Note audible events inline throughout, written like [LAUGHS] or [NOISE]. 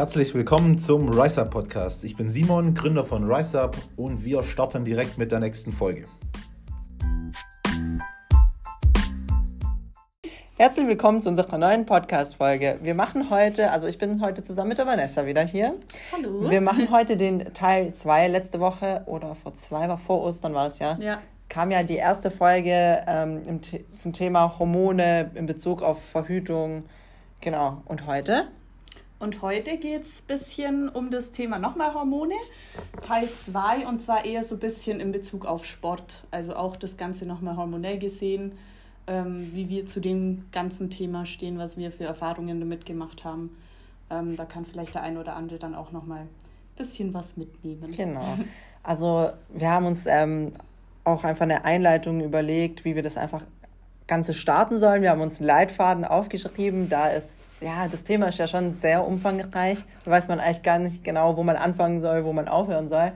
Herzlich willkommen zum Rise Up Podcast. Ich bin Simon, Gründer von Rise Up und wir starten direkt mit der nächsten Folge. Herzlich willkommen zu unserer neuen Podcast-Folge. Wir machen heute, also ich bin heute zusammen mit der Vanessa wieder hier. Hallo. Wir machen heute den Teil 2. Letzte Woche oder vor zwei, war vor Ostern war es ja. Ja. Kam ja die erste Folge ähm, im, zum Thema Hormone in Bezug auf Verhütung. Genau. Und heute? Und heute geht es ein bisschen um das Thema nochmal Hormone, Teil 2 und zwar eher so ein bisschen in Bezug auf Sport. Also auch das Ganze nochmal hormonell gesehen ähm, wie wir zu dem ganzen Thema stehen, was wir für Erfahrungen damit gemacht haben. Ähm, da kann vielleicht der ein oder andere dann auch noch mal ein bisschen was mitnehmen. Genau. Also wir haben uns ähm, auch einfach eine Einleitung überlegt, wie wir das einfach Ganze starten sollen. Wir haben uns einen Leitfaden aufgeschrieben. Da ist, ja, das Thema ist ja schon sehr umfangreich. Da weiß man eigentlich gar nicht genau, wo man anfangen soll, wo man aufhören soll.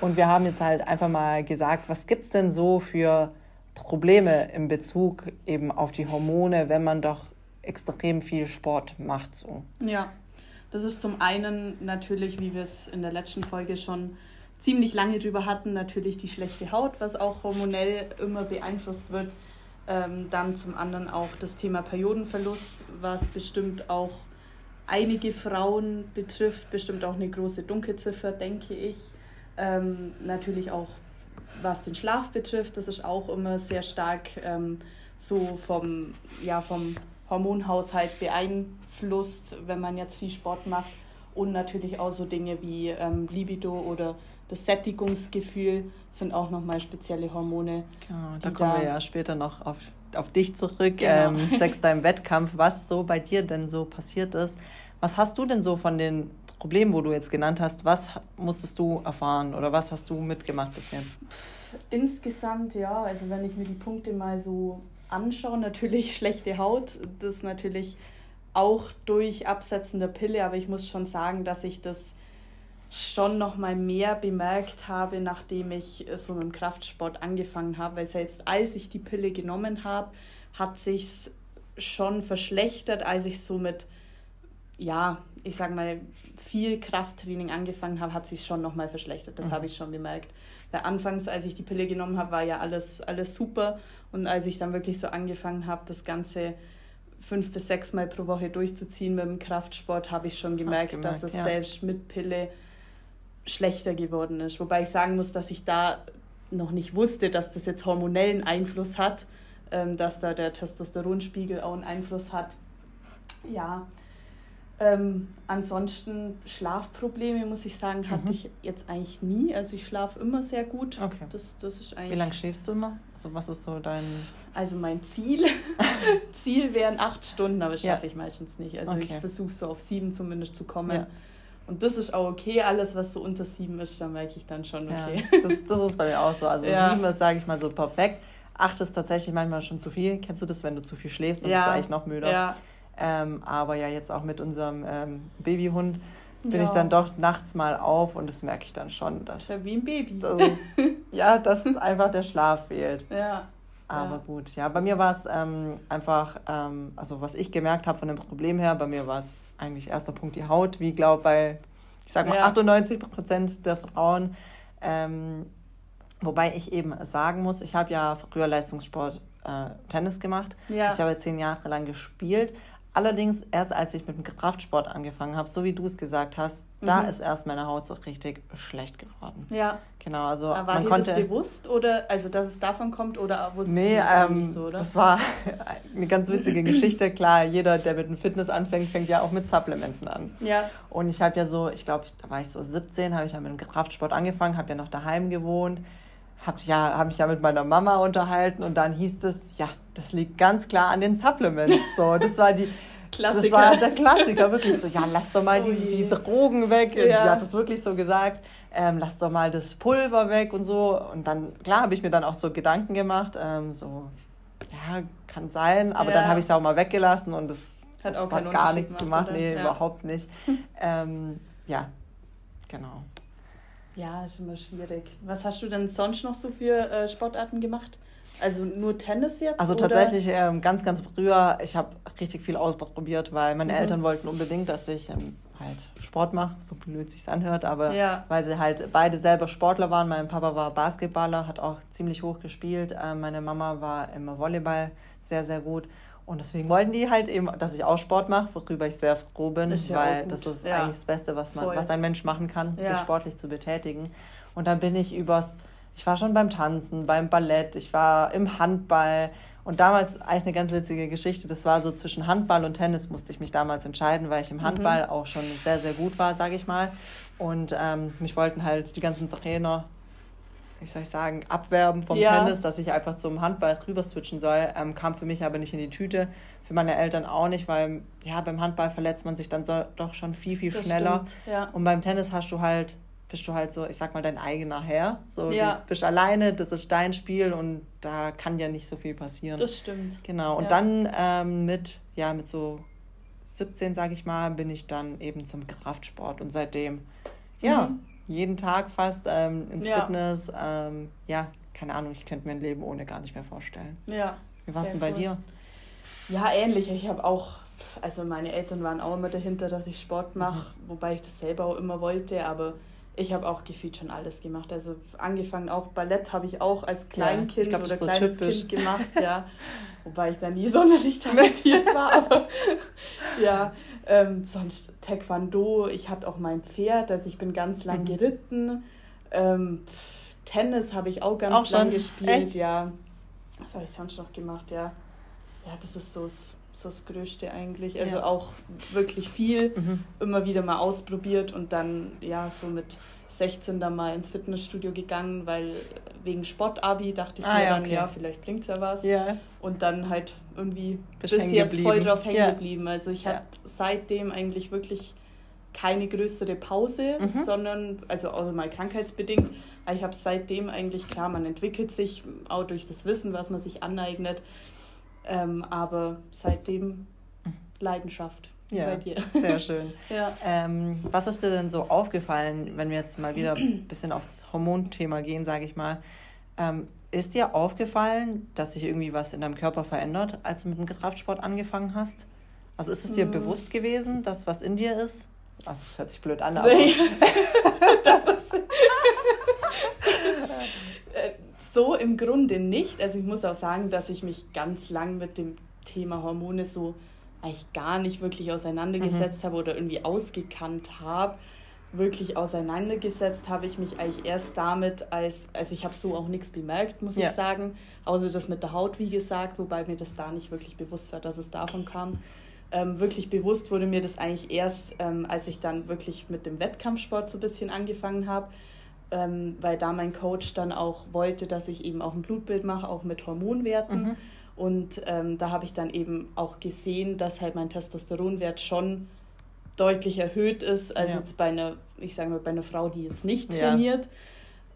Und wir haben jetzt halt einfach mal gesagt, was gibt es denn so für Probleme in Bezug eben auf die Hormone, wenn man doch extrem viel Sport macht. So. Ja, das ist zum einen natürlich, wie wir es in der letzten Folge schon ziemlich lange drüber hatten, natürlich die schlechte Haut, was auch hormonell immer beeinflusst wird. Ähm, dann zum anderen auch das Thema Periodenverlust, was bestimmt auch einige Frauen betrifft, bestimmt auch eine große Dunkelziffer, denke ich. Ähm, natürlich auch was den Schlaf betrifft, das ist auch immer sehr stark ähm, so vom, ja, vom Hormonhaushalt beeinflusst, wenn man jetzt viel Sport macht. Und natürlich auch so Dinge wie ähm, Libido oder das Sättigungsgefühl sind auch nochmal spezielle Hormone. Genau, da kommen wir ja später noch auf, auf dich zurück. Genau. Ähm, Sex deinem Wettkampf, was so bei dir denn so passiert ist. Was hast du denn so von den Problem, wo du jetzt genannt hast, was musstest du erfahren oder was hast du mitgemacht bis jetzt? Insgesamt, ja, also wenn ich mir die Punkte mal so anschaue, natürlich [LAUGHS] schlechte Haut, das natürlich auch durch Absetzen der Pille, aber ich muss schon sagen, dass ich das schon noch mal mehr bemerkt habe, nachdem ich so mit dem Kraftsport angefangen habe, weil selbst als ich die Pille genommen habe, hat sich's schon verschlechtert, als ich so mit ja, ich sag mal, viel Krafttraining angefangen habe, hat sich schon nochmal verschlechtert. Das mhm. habe ich schon gemerkt. Weil anfangs, als ich die Pille genommen habe, war ja alles, alles super. Und als ich dann wirklich so angefangen habe, das Ganze fünf bis sechs Mal pro Woche durchzuziehen mit dem Kraftsport, habe ich schon gemerkt, gemerkt dass es ja. selbst mit Pille schlechter geworden ist. Wobei ich sagen muss, dass ich da noch nicht wusste, dass das jetzt hormonellen Einfluss hat, ähm, dass da der Testosteronspiegel auch einen Einfluss hat. Ja, ähm, ansonsten Schlafprobleme, muss ich sagen, hatte mhm. ich jetzt eigentlich nie. Also ich schlafe immer sehr gut. Okay. Das, das ist eigentlich Wie lange schläfst du immer? Also was ist so dein... Also mein Ziel, [LAUGHS] Ziel wären acht Stunden, aber das schaffe ja. ich meistens nicht. Also okay. ich versuche so auf sieben zumindest zu kommen. Ja. Und das ist auch okay. Alles, was so unter sieben ist, da merke ich dann schon, okay. Ja, das, das ist bei mir auch so. Also [LAUGHS] sieben ist, sage ich mal, so perfekt. Acht ist tatsächlich manchmal schon zu viel. Kennst du das, wenn du zu viel schläfst, dann bist du eigentlich noch müde. Ja. Ähm, aber ja, jetzt auch mit unserem ähm, Babyhund bin ja. ich dann doch nachts mal auf und das merke ich dann schon. Dass, ja wie ein Baby. Dass [LAUGHS] es, ja, dass einfach der Schlaf fehlt. Ja. Aber ja. gut, ja, bei mir war es ähm, einfach, ähm, also was ich gemerkt habe von dem Problem her, bei mir war es eigentlich erster Punkt die Haut, wie glaube bei, ich sag mal, ja. 98 Prozent der Frauen. Ähm, wobei ich eben sagen muss, ich habe ja früher Leistungssport äh, Tennis gemacht. Ja. Ich habe zehn Jahre lang gespielt Allerdings erst als ich mit dem Kraftsport angefangen habe, so wie du es gesagt hast, mhm. da ist erst meine Haut so richtig schlecht geworden. Ja. Genau, also Aber war man dir konnte das bewusst oder also dass es davon kommt oder wusstest nee, du ähm, nicht so, oder? Das war [LAUGHS] eine ganz witzige [CLEARS THROAT] Geschichte. Klar, jeder, der mit dem Fitness anfängt, fängt ja auch mit Supplementen an. Ja. Und ich habe ja so, ich glaube, da war ich so 17, habe ich ja mit dem Kraftsport angefangen, habe ja noch daheim gewohnt habe ja, hab mich ja mit meiner Mama unterhalten und dann hieß es, ja, das liegt ganz klar an den Supplements. So, das war die Klassiker. Das war der Klassiker, wirklich so, ja, lass doch mal oh die, die Drogen weg. Ja. Die hat das wirklich so gesagt. Ähm, lass doch mal das Pulver weg und so. Und dann, klar, habe ich mir dann auch so Gedanken gemacht, ähm, so, ja, kann sein, aber ja. dann habe ich es auch mal weggelassen und das hat, auch hat gar nichts gemacht. Oder? Nee, ja. überhaupt nicht. [LAUGHS] ähm, ja, genau. Ja, ist immer schwierig. Was hast du denn sonst noch so für äh, Sportarten gemacht? Also nur Tennis jetzt? Also tatsächlich ähm, ganz, ganz früher, ich habe richtig viel ausprobiert, weil meine mhm. Eltern wollten unbedingt, dass ich ähm, halt Sport mache, so blöd sich anhört, aber ja. weil sie halt beide selber Sportler waren. Mein Papa war Basketballer, hat auch ziemlich hoch gespielt. Äh, meine Mama war im Volleyball sehr, sehr gut. Und deswegen wollten die halt eben, dass ich auch Sport mache, worüber ich sehr froh bin, ja weil das ist ja. eigentlich das Beste, was, man, was ein Mensch machen kann, sich sportlich zu betätigen. Und dann bin ich übers, ich war schon beim Tanzen, beim Ballett, ich war im Handball. Und damals eigentlich eine ganz witzige Geschichte. Das war so zwischen Handball und Tennis musste ich mich damals entscheiden, weil ich im Handball mhm. auch schon sehr, sehr gut war, sage ich mal. Und ähm, mich wollten halt die ganzen Trainer wie soll ich sagen, abwerben vom ja. Tennis, dass ich einfach zum Handball rüber switchen soll. Ähm, kam für mich aber nicht in die Tüte, für meine Eltern auch nicht, weil ja, beim Handball verletzt man sich dann so, doch schon viel, viel schneller. Stimmt, ja. Und beim Tennis hast du halt, bist du halt so, ich sag mal, dein eigener Herr. So, ja. Du bist alleine, das ist dein Spiel und da kann ja nicht so viel passieren. Das stimmt. Genau. Und dann ähm, mit, ja, mit so 17, sag ich mal, bin ich dann eben zum Kraftsport und seitdem, ja. Mhm jeden Tag fast ähm, ins ja. Fitness. Ähm, ja, keine Ahnung, ich könnte mir ein Leben ohne gar nicht mehr vorstellen. Ja. Wie war es denn bei cool. dir? Ja, ähnlich. Ich habe auch, also meine Eltern waren auch immer dahinter, dass ich Sport mache, mhm. wobei ich das selber auch immer wollte, aber ich habe auch gefühlt schon alles gemacht. Also angefangen auch Ballett habe ich auch als Kleinkind ja, glaub, oder so kleines typisch. Kind gemacht, [LAUGHS] ja. Wobei ich da nie [LAUGHS] sonderlich talentiert war, aber [LAUGHS] ja. Ähm, sonst Taekwondo, ich hatte auch mein Pferd, also ich bin ganz lang mhm. geritten. Ähm, Tennis habe ich auch ganz auch lang gespielt, Echt? ja. Was habe ich sonst noch gemacht, ja. Ja, das ist so das, so das Größte eigentlich. Also ja. auch wirklich viel, mhm. immer wieder mal ausprobiert und dann ja so mit 16 dann mal ins Fitnessstudio gegangen, weil wegen Sportabi dachte ich ah, mir ja, dann, okay. ja, vielleicht bringt es ja was. Ja. Und dann halt irgendwie Bist bis jetzt voll drauf hängen ja. geblieben. Also ich ja. hatte seitdem eigentlich wirklich keine größere Pause, mhm. sondern, also außer mal krankheitsbedingt, aber ich habe seitdem eigentlich, klar, man entwickelt sich auch durch das Wissen, was man sich aneignet, ähm, aber seitdem mhm. Leidenschaft. Ja, bei dir. sehr [LAUGHS] schön. ja. Ähm, was ist dir denn so aufgefallen, wenn wir jetzt mal wieder ein [CLEARS THROAT] bisschen aufs Hormonthema gehen, sage ich mal? Ähm, ist dir aufgefallen, dass sich irgendwie was in deinem Körper verändert, als du mit dem Kraftsport angefangen hast? Also ist es dir hm. bewusst gewesen, dass was in dir ist? Also das hört sich blöd an, [LAUGHS] aber... [LAUGHS] so im Grunde nicht. Also ich muss auch sagen, dass ich mich ganz lang mit dem Thema Hormone so eigentlich gar nicht wirklich auseinandergesetzt mhm. habe oder irgendwie ausgekannt habe. Wirklich auseinandergesetzt habe ich mich eigentlich erst damit, als, also ich habe so auch nichts bemerkt, muss ja. ich sagen, außer das mit der Haut, wie gesagt, wobei mir das da nicht wirklich bewusst war, dass es davon kam. Ähm, wirklich bewusst wurde mir das eigentlich erst, ähm, als ich dann wirklich mit dem Wettkampfsport so ein bisschen angefangen habe, ähm, weil da mein Coach dann auch wollte, dass ich eben auch ein Blutbild mache, auch mit Hormonwerten. Mhm. Und ähm, da habe ich dann eben auch gesehen, dass halt mein Testosteronwert schon deutlich erhöht ist, als ja. jetzt bei einer, ich sage mal, bei einer Frau, die jetzt nicht trainiert.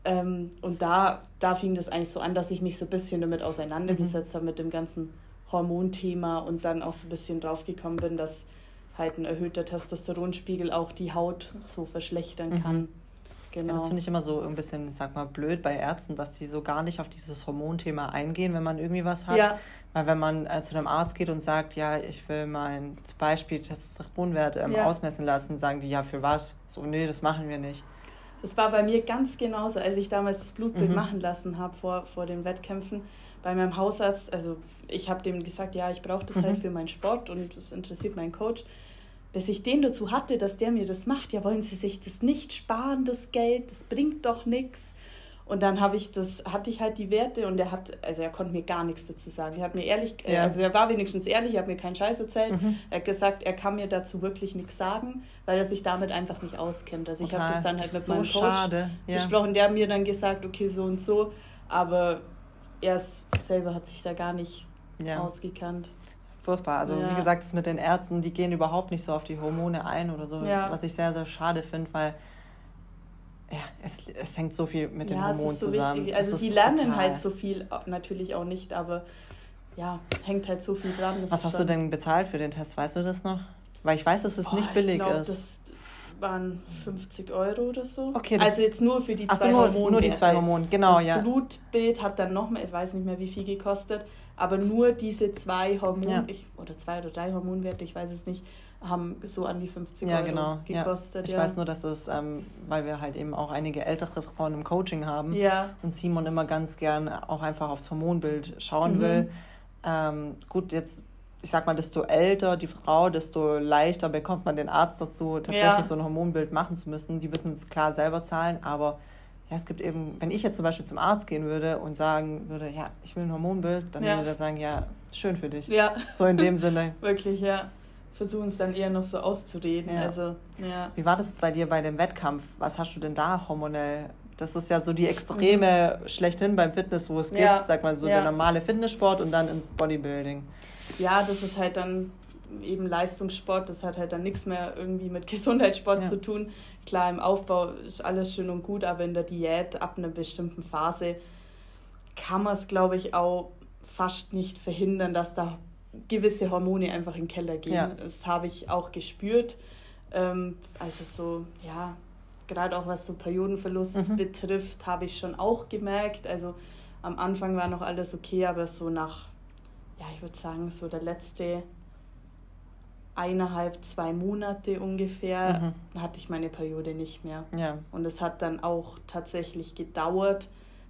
Ja. Ähm, und da, da fing das eigentlich so an, dass ich mich so ein bisschen damit auseinandergesetzt mhm. habe, mit dem ganzen Hormonthema und dann auch so ein bisschen draufgekommen bin, dass halt ein erhöhter Testosteronspiegel auch die Haut so verschlechtern mhm. Genau. Ja, das finde ich immer so ein bisschen, sag mal, blöd bei Ärzten, dass die so gar nicht auf dieses Hormonthema eingehen, wenn man irgendwie was hat. Ja. Weil wenn man äh, zu einem Arzt geht und sagt, ja, ich will mein zum Beispiel Testosteronwert ähm, ja. ausmessen lassen, sagen die, ja, für was? So, nee, das machen wir nicht. Das war bei mir ganz genauso, als ich damals das Blutbild mhm. machen lassen habe vor, vor den Wettkämpfen bei meinem Hausarzt. Also ich habe dem gesagt, ja, ich brauche das mhm. halt für meinen Sport und das interessiert meinen Coach bis ich den dazu hatte, dass der mir das macht, ja, wollen Sie sich das nicht sparen, das Geld, das bringt doch nichts. Und dann habe ich das, hatte ich halt die Werte und er hat, also er konnte mir gar nichts dazu sagen. Er hat mir ehrlich, ja. also er war wenigstens ehrlich, er hat mir keinen Scheiß erzählt. Mhm. Er hat gesagt, er kann mir dazu wirklich nichts sagen, weil er sich damit einfach nicht auskennt. Also ich habe das dann halt mit so meinem Coach schade. Ja. besprochen. Der hat mir dann gesagt, okay, so und so. Aber er selber hat sich da gar nicht ja. ausgekannt furchtbar. Also ja. wie gesagt, das mit den Ärzten, die gehen überhaupt nicht so auf die Hormone ein oder so, ja. was ich sehr, sehr schade finde, weil ja, es, es hängt so viel mit den ja, Hormonen so zusammen. Wichtig. Also die lernen brutal. halt so viel, natürlich auch nicht, aber ja, hängt halt so viel dran. Was hast du denn bezahlt für den Test? Weißt du das noch? Weil ich weiß, dass es oh, nicht billig glaub, ist. Das waren 50 Euro oder so. Okay, also jetzt nur für die zwei so, nur, Hormone. Nur die zwei Hormone, genau, das ja. Das Blutbild hat dann noch mehr, ich weiß nicht mehr, wie viel gekostet, aber nur diese zwei Hormone, ja. ich, oder zwei oder drei Hormonwerte, ich weiß es nicht, haben so an die 50 ja, Euro genau. gekostet. Ja. Ich ja. weiß nur, dass es, ähm, weil wir halt eben auch einige ältere Frauen im Coaching haben ja. und Simon immer ganz gern auch einfach aufs Hormonbild schauen mhm. will. Ähm, gut, jetzt ich sag mal, desto älter die Frau, desto leichter bekommt man den Arzt dazu, tatsächlich ja. so ein Hormonbild machen zu müssen. Die müssen es klar selber zahlen, aber ja, es gibt eben, wenn ich jetzt zum Beispiel zum Arzt gehen würde und sagen würde, ja, ich will ein Hormonbild, dann ja. würde er sagen, ja, schön für dich. Ja. So in dem Sinne. [LAUGHS] Wirklich, ja. Versuchen es dann eher noch so auszureden. Ja. Also, ja. Wie war das bei dir bei dem Wettkampf? Was hast du denn da hormonell? Das ist ja so die Extreme mhm. schlechthin beim Fitness, wo es gibt, ja. sag mal so der normale Fitnesssport und dann ins Bodybuilding ja, das ist halt dann eben Leistungssport, das hat halt dann nichts mehr irgendwie mit [LAUGHS] Gesundheitssport ja. zu tun. Klar, im Aufbau ist alles schön und gut, aber in der Diät ab einer bestimmten Phase kann man es, glaube ich, auch fast nicht verhindern, dass da gewisse Hormone einfach in den Keller gehen. Ja. Das habe ich auch gespürt. Ähm, also so, ja, gerade auch was so Periodenverlust mhm. betrifft, habe ich schon auch gemerkt. Also am Anfang war noch alles okay, aber so nach ja, ich würde sagen, so der letzte eineinhalb, zwei Monate ungefähr mhm. hatte ich meine Periode nicht mehr. Ja. Und es hat dann auch tatsächlich gedauert,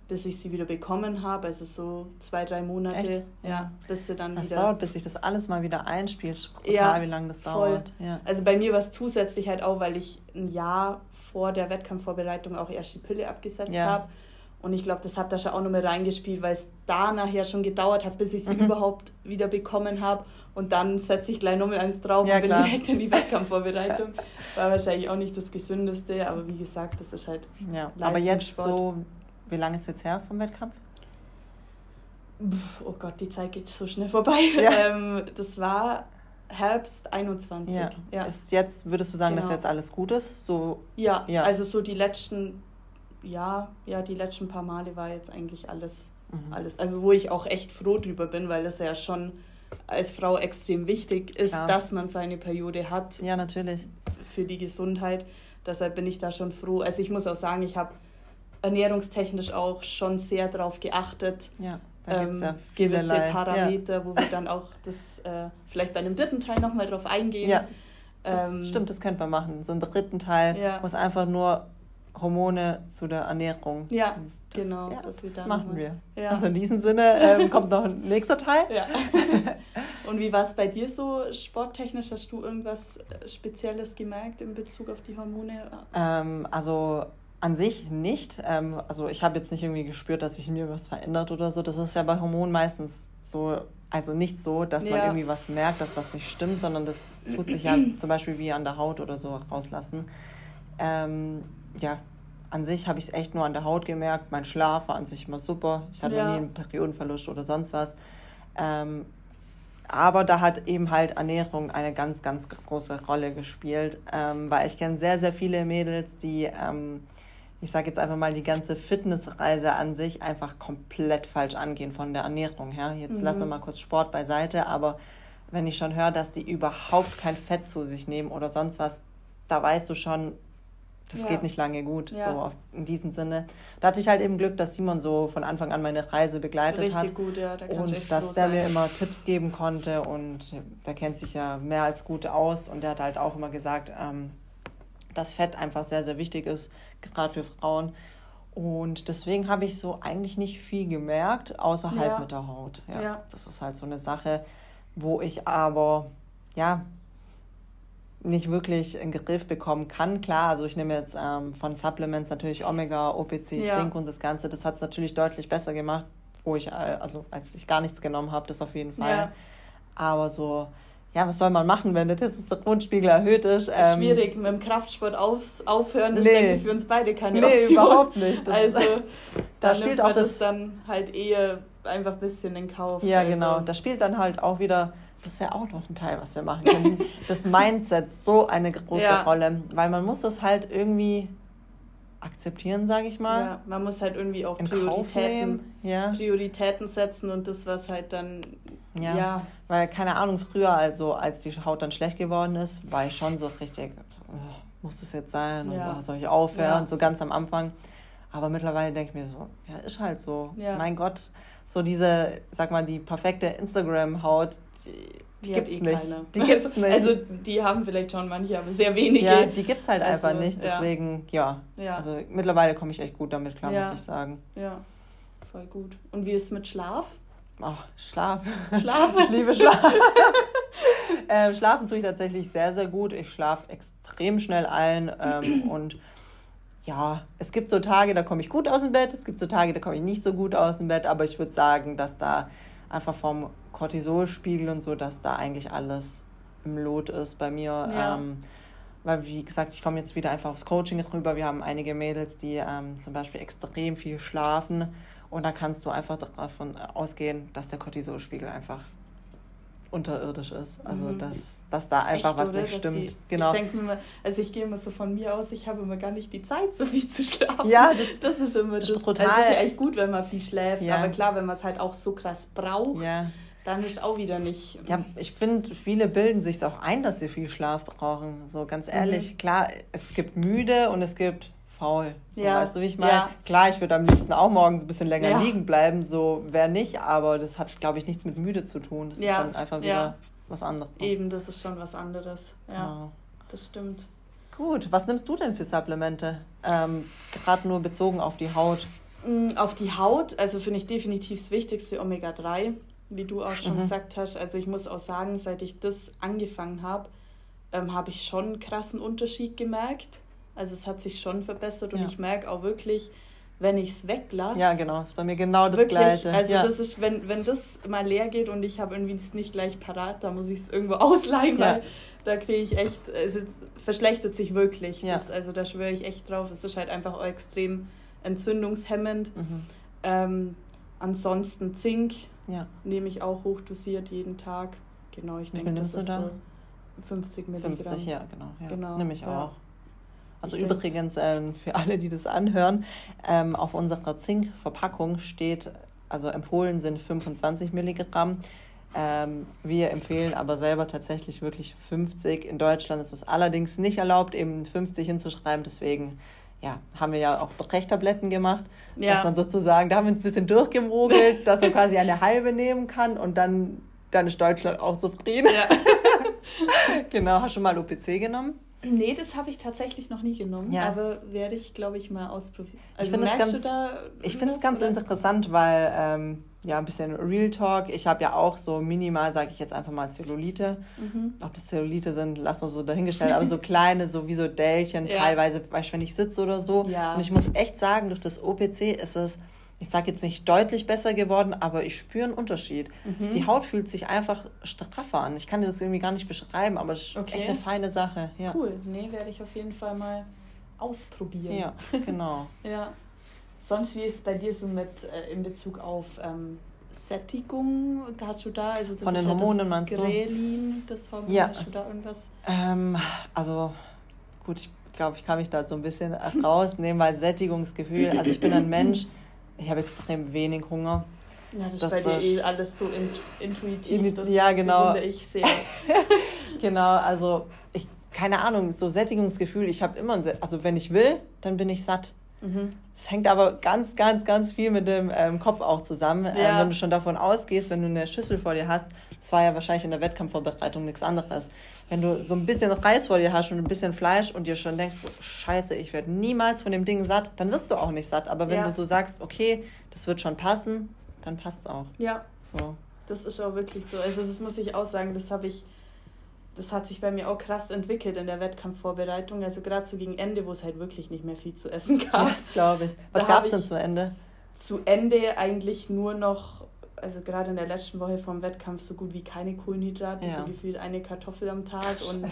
bis ich sie wieder bekommen habe. Also so zwei, drei Monate. Echt? Ja, bis sie dann das wieder. dauert, bis sich das alles mal wieder einspielt. Total, ja, wie lange das dauert. Ja. Also bei mir war es zusätzlich halt auch, weil ich ein Jahr vor der Wettkampfvorbereitung auch erst die Pille abgesetzt ja. habe. Und ich glaube, das hat da schon auch nochmal reingespielt, weil es da nachher schon gedauert hat, bis ich sie mhm. überhaupt wieder bekommen habe. Und dann setze ich gleich nochmal eins drauf ja, und bin klar. direkt in die Wettkampfvorbereitung. [LAUGHS] War wahrscheinlich auch nicht das Gesündeste, aber wie gesagt, das ist halt. Ja, aber jetzt so, wie lange ist jetzt her vom Wettkampf? Oh Gott, die Zeit geht so schnell vorbei. [LAUGHS] Ja. Ähm, das war Herbst 21. Ja. ja. Ist jetzt, würdest du sagen, genau. dass jetzt alles gut ist? So, ja, ja, also so die letzten ja, ja, die letzten paar Male war jetzt eigentlich alles, mhm. alles. Also wo ich auch echt froh drüber bin, weil es ja schon als Frau extrem wichtig ist, Klar. dass man seine Periode hat. Ja, natürlich. Für die Gesundheit. Deshalb bin ich da schon froh. Also ich muss auch sagen, ich habe ernährungstechnisch auch schon sehr darauf geachtet. Ja. Da ähm, ja gewisse Parameter, ja. wo wir dann auch das äh, vielleicht bei einem dritten Teil nochmal drauf eingehen. Ja, das ähm, stimmt, das könnte man machen. So einen dritten Teil ja. muss einfach nur Hormone zu der Ernährung. Ja, das, genau. Ja, das, das machen wir. Ja. Also in diesem Sinne ähm, [LAUGHS] kommt noch ein nächster Teil. Ja. [LAUGHS] Und wie war es bei dir so sporttechnisch? Hast du irgendwas äh, Spezielles gemerkt in Bezug auf die Hormone? Ähm, also an sich nicht. Ähm, also ich habe jetzt nicht irgendwie gespürt, dass sich mir was verändert oder so. Das ist ja bei Hormonen meistens so, also nicht so, dass man irgendwie was merkt, dass was nicht stimmt, sondern das tut sich ja [CLEARS THROAT] zum Beispiel wie an der Haut oder so rauslassen. Ähm, ja, an sich habe ich es echt nur an der Haut gemerkt. Mein Schlaf war an sich immer super. Ich hatte ja. nie einen Periodenverlust oder sonst was. Ähm, aber da hat eben halt Ernährung eine ganz, ganz große Rolle gespielt, ähm, weil ich kenne sehr, sehr viele Mädels, die, ähm, ich sage jetzt einfach mal, die ganze Fitnessreise an sich einfach komplett falsch angehen von der Ernährung her. Jetzt mhm. lassen wir mal kurz Sport beiseite, aber wenn ich schon höre, dass die überhaupt kein Fett zu sich nehmen oder sonst was, da weißt du schon, das ja. geht nicht lange gut, ja. so in diesem Sinne. Da hatte ich halt eben Glück, dass Simon so von Anfang an meine Reise begleitet Richtig hat. gut, ja. Da und dass der sein. mir immer Tipps geben konnte und der kennt sich ja mehr als gut aus und der hat halt auch immer gesagt, ähm, dass Fett einfach sehr, sehr wichtig ist, gerade für Frauen. Und deswegen habe ich so eigentlich nicht viel gemerkt, außer halt ja. mit der Haut. Ja. Das ist halt so eine Sache, wo ich aber, ja, nicht wirklich in den Griff bekommen kann. Klar, also ich nehme jetzt ähm, von Supplements natürlich Omega, OPC, ja. Zink und das Ganze. Das hat es natürlich deutlich besser gemacht, wo ich, äh, also als ich gar nichts genommen habe, das auf jeden Fall. Ja. Aber so, ja, was soll man machen, wenn der Testosteronspiegel erhöht ist? Ähm, Schwierig, mit dem Kraftsport auf, aufhören, das nee. denke ich für uns beide keine nee, Option. überhaupt nicht. Das [LAUGHS] also [LAUGHS] da spielt auch das, das dann halt eher einfach ein bisschen in Kauf. Ja, also. genau. Da spielt dann halt auch wieder das wäre auch noch ein Teil, was wir machen können. [LAUGHS] das Mindset so eine große ja. Rolle, weil man muss das halt irgendwie akzeptieren, sage ich mal. Ja, man muss halt irgendwie auch Prioritäten, ja. Prioritäten setzen und das, was halt dann, ja. ja. Weil, keine Ahnung, früher, also als die Haut dann schlecht geworden ist, war ich schon so richtig, oh, muss das jetzt sein? Ja. Und soll ich aufhören? So ganz am Anfang. Aber mittlerweile denke ich mir so, ja, ist halt so. Mein Gott, so diese, sag mal, die perfekte Instagram-Haut, die, die, die gibt's nicht. Keine. Die gibt's also, [LAUGHS] nicht. Also die haben vielleicht schon manche, aber sehr wenige. Ja, die gibt's halt also, einfach nicht. Deswegen, ja. ja. Also mittlerweile komme ich echt gut damit klar, muss ich sagen. Ja, voll gut. Und wie ist es mit Schlaf? Ach, Schlaf. Schlafen. [LAUGHS] ich liebe Schlaf. [LAUGHS] ähm, schlafen tue ich tatsächlich sehr, sehr gut. Ich schlafe extrem schnell ein ähm, [CLEARS THROAT] und ja, es gibt so Tage, da komme ich gut aus dem Bett, es gibt so Tage, da komme ich nicht so gut aus dem Bett, aber ich würde sagen, dass da einfach vom Cortisolspiegel und so, dass da eigentlich alles im Lot ist bei mir. Ja. Ähm, weil, wie gesagt, ich komme jetzt wieder einfach aufs Coaching drüber. Wir haben einige Mädels, die ähm, zum Beispiel extrem viel schlafen. Und da kannst du einfach davon ausgehen, dass der Cortisolspiegel einfach unterirdisch ist. Also mhm. dass, dass da einfach Echt, was oder? nicht dass stimmt. Die, genau. Ich denke immer, also ich gehe immer so von mir aus, ich habe immer gar nicht die Zeit, so viel zu schlafen. Ja, das, das ist immer das. das brutal. Also es ist eigentlich gut, wenn man viel schläft, ja. aber klar, wenn man es halt auch so krass braucht. Ja. Dann ist auch wieder nicht. Ja, ich finde, viele bilden sich auch ein, dass sie viel Schlaf brauchen. So ganz ehrlich, mhm. klar, es gibt müde und es gibt faul. So, ja. Weißt du, wie ich meine? Ja. Klar, ich würde am liebsten auch morgens ein bisschen länger ja. liegen bleiben, so wäre nicht, aber das hat, glaube ich, nichts mit müde zu tun. Das ja. ist dann einfach wieder was anderes. Eben, das ist schon was anderes. Ja, genau. das stimmt. Gut, was nimmst du denn für Supplemente? Ähm, Gerade nur bezogen auf die Haut. Mm, auf die Haut, also finde ich definitiv das Wichtigste Omega-3, wie du auch schon mhm. gesagt hast. Also ich muss auch sagen, seit ich das angefangen habe, ähm, habe ich schon einen krassen Unterschied gemerkt. Also es hat sich schon verbessert und ja. ich merke auch wirklich, wenn ich es weglasse. Ja, genau, ist bei mir genau das wirklich, Gleiche. Also ja. das ist, wenn, wenn das mal leer geht und ich habe irgendwie es nicht gleich parat, da muss ich es irgendwo [LAUGHS] ausleihen, ja. weil da kriege ich echt, es verschlechtert sich wirklich. Ja. Das, also da schwöre ich echt drauf. Es ist halt einfach auch extrem entzündungshemmend. Mhm. Ähm, ansonsten Zink nehme ich auch hochdosiert jeden Tag. Genau, ich denke, das ist da? so 50 Milligramm. 50, ja, genau. Ja. genau. Nehme ich auch. Also Stimmt. übrigens äh, für alle, die das anhören, ähm, auf unserer Zinkverpackung steht, also empfohlen sind 25 Milligramm. Ähm, wir empfehlen aber selber tatsächlich wirklich 50. In Deutschland ist es allerdings nicht erlaubt, eben 50 hinzuschreiben. Deswegen ja, haben wir ja auch Brechtabletten gemacht, ja. dass man sozusagen, da haben wir uns ein bisschen durchgemogelt, dass man [LAUGHS] quasi eine halbe nehmen kann und dann, dann ist Deutschland auch zufrieden. Ja. [LAUGHS] genau, hast du mal OPC genommen? Nee, das habe ich tatsächlich noch nie genommen, ja. aber werde ich, glaube ich, mal ausprobieren. Also ich merkst ganz, du da Ich finde es ganz oder? interessant, weil, ähm, ja, ein bisschen Real Talk. Ich habe ja auch so minimal, sage ich jetzt einfach mal, Zellulite. Mhm. Ob das Zellulite sind, lassen wir so dahingestellt, aber so [LAUGHS] kleine, so wie so Dellchen ja. teilweise, weißt, wenn ich sitze oder so. Ja. Und ich muss echt sagen, durch das OPC ist es ich sage jetzt nicht deutlich besser geworden, aber ich spüre einen Unterschied. Mhm. Die Haut fühlt sich einfach straffer an. Ich kann dir das irgendwie gar nicht beschreiben, aber es ist okay. echt eine feine Sache. Ja. Cool, nee, werde ich auf jeden Fall mal ausprobieren. Ja, [LAUGHS] genau. ja. Sonst, wie ist es bei dir so mit äh, in Bezug auf ähm, Sättigung? Hast du da, also das Von den Hormonen ja meinst Grelin, du? das Hormon, ja. hast du da irgendwas? Ähm, also, gut, ich glaube, ich kann mich da so ein bisschen rausnehmen, weil Sättigungsgefühl, also ich bin ein Mensch, [LAUGHS] ich habe extrem wenig Hunger. Ja, das, das ist bei dir eh alles so intuitiv. Das ja, genau. ich sehr. [LAUGHS] genau, also ich, keine Ahnung, so Sättigungsgefühl, ich habe immer, also wenn ich will, dann bin ich satt. Mhm. Es hängt aber ganz, ganz, ganz viel mit dem ähm, Kopf auch zusammen. Ähm, ja. Ähm, wenn du schon davon ausgehst, wenn du eine Schüssel vor dir hast, das war ja wahrscheinlich in der Wettkampfvorbereitung nichts anderes. Wenn du so ein bisschen Reis vor dir hast und ein bisschen Fleisch und dir schon denkst, oh, scheiße, ich werde niemals von dem Ding satt, dann wirst du auch nicht satt. Aber wenn ja. du so sagst, okay, das wird schon passen, dann passt es auch. Ja. So. Das ist auch wirklich so. Also das muss ich auch sagen, das habe ich das hat sich bei mir auch krass entwickelt in der Wettkampfvorbereitung. Also gerade so gegen Ende, wo es halt wirklich nicht mehr viel zu essen gab. Ja, das glaube ich. Was gab es denn zu Ende? Zu Ende eigentlich nur noch, also gerade in der letzten Woche vom Wettkampf so gut wie keine Kohlenhydrate, ja. so gefühlt eine Kartoffel am Tag und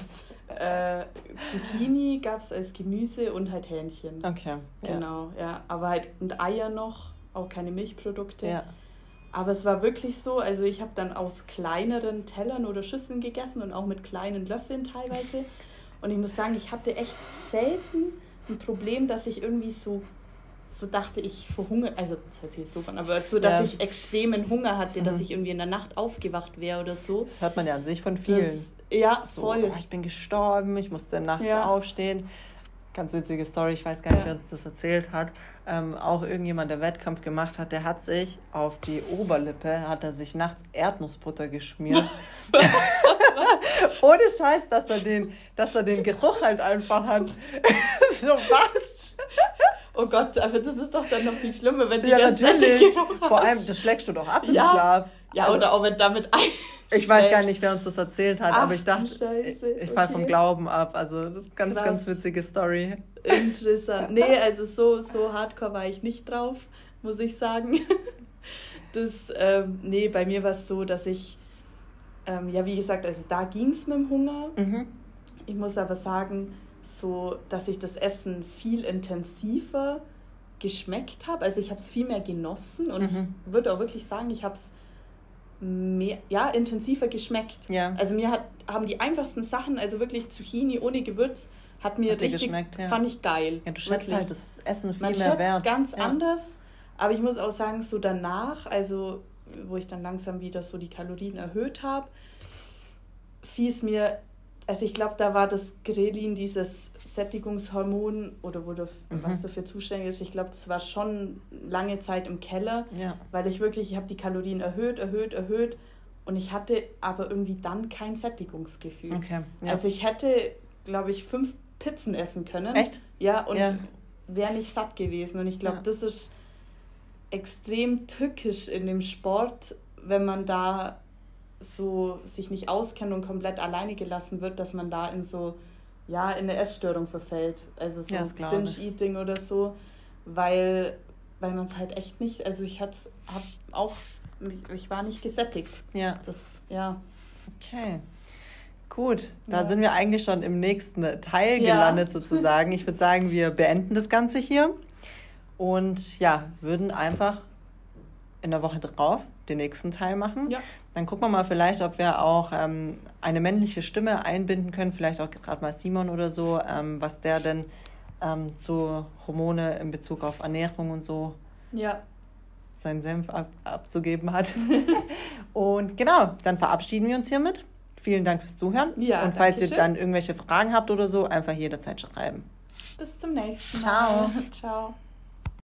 äh, Zucchini gab es als Gemüse und halt Hähnchen. Okay. Genau, ja. ja. Aber halt und Eier noch, auch keine Milchprodukte. Ja. Aber es war wirklich so, also ich habe dann aus kleineren Tellern oder Schüsseln gegessen und auch mit kleinen Löffeln teilweise. Und ich muss sagen, ich hatte echt selten ein Problem, dass ich irgendwie so so dachte ich vor Hunger, also das hört sich jetzt so von, aber so, dass Ja. ich extremen Hunger hatte, dass Mhm. ich irgendwie in der Nacht aufgewacht wäre oder so. Das hört man ja an sich von vielen. Das, ja, so, voll. oh, ich bin gestorben, ich musste nachts Ja. aufstehen. Ganz witzige Story, ich weiß gar nicht, Ja. wer uns das erzählt hat. Ähm, auch irgendjemand, der Wettkampf gemacht hat, der hat sich auf die Oberlippe, hat er sich nachts Erdnussbutter geschmiert. [LAUGHS] Ohne Scheiß, dass er den, dass er den Geruch halt einfach hat. [LAUGHS] so was? Oh Gott, aber das ist doch dann noch viel schlimmer, wenn du Ja, die ganze Zeit natürlich. Geruch Vor allem, das schlägst du doch ab im Ja. Schlaf. Ja, Also, oder auch wenn damit ein. [LAUGHS] Ich weiß gar nicht, wer uns das erzählt hat, Ach, aber ich dachte, Scheiße, ich fall vom okay. Glauben ab. Also, das ist eine ganz, Krass. ganz witzige Story. Interessant. [LAUGHS] Nee, also so, so hardcore war ich nicht drauf, muss ich sagen. [LAUGHS] Das, ähm, nee, bei mir war es so, dass ich, ähm, ja, wie gesagt, also da ging es mit dem Hunger. Mhm. Ich muss aber sagen, so, dass ich das Essen viel intensiver geschmeckt habe. Also ich habe es viel mehr genossen und Mhm. ich würde auch wirklich sagen, ich habe es mehr, ja, intensiver geschmeckt. Ja. Also mir hat, haben die einfachsten Sachen, also wirklich Zucchini ohne Gewürz, hat mir Hat richtig, geschmeckt, ja. fand ich geil. Ja, du schätzt Wirklich. halt das Essen viel Man mehr schätzt wert. ganz ja. anders, aber ich muss auch sagen, so danach, also wo ich dann langsam wieder so die Kalorien erhöht habe, fiel es mir, also ich glaube, da war das Grelin, dieses Sättigungshormon oder wo du, Mhm. was dafür zuständig ist, ich glaube, das war schon lange Zeit im Keller, Ja. weil ich wirklich, ich habe die Kalorien erhöht, erhöht, erhöht und ich hatte aber irgendwie dann kein Sättigungsgefühl. Okay. Ja. Also ich hätte, glaube ich, fünf Pizzen essen können. Echt? Ja, und Ja. wäre nicht satt gewesen. Und ich glaube, das ist extrem tückisch in dem Sport, wenn man da so sich nicht auskennt und komplett alleine gelassen wird, dass man da in so, ja, in eine Essstörung verfällt. Also so Ja. Binge-Eating oder so, weil, weil man es halt echt nicht, also ich hatte hab auch, ich war nicht gesättigt. ja. Das, ja. Okay. Gut, da Ja. sind wir eigentlich schon im nächsten Teil Ja. gelandet sozusagen. [LAUGHS] Ich würde sagen, wir beenden das Ganze hier und ja, würden einfach in der Woche drauf den nächsten Teil machen. Ja. Dann gucken wir mal vielleicht, ob wir auch ähm, eine männliche Stimme einbinden können, vielleicht auch gerade mal Simon oder so, ähm, was der denn ähm, zu Hormone in Bezug auf Ernährung und so Ja. seinen Senf ab, abzugeben hat. [LAUGHS] und genau, dann verabschieden wir uns hiermit. Vielen Dank fürs Zuhören. Ja, und falls ihr schön. dann irgendwelche Fragen habt oder so, einfach jederzeit schreiben. Bis zum nächsten Mal. Ciao. [LAUGHS] Ciao.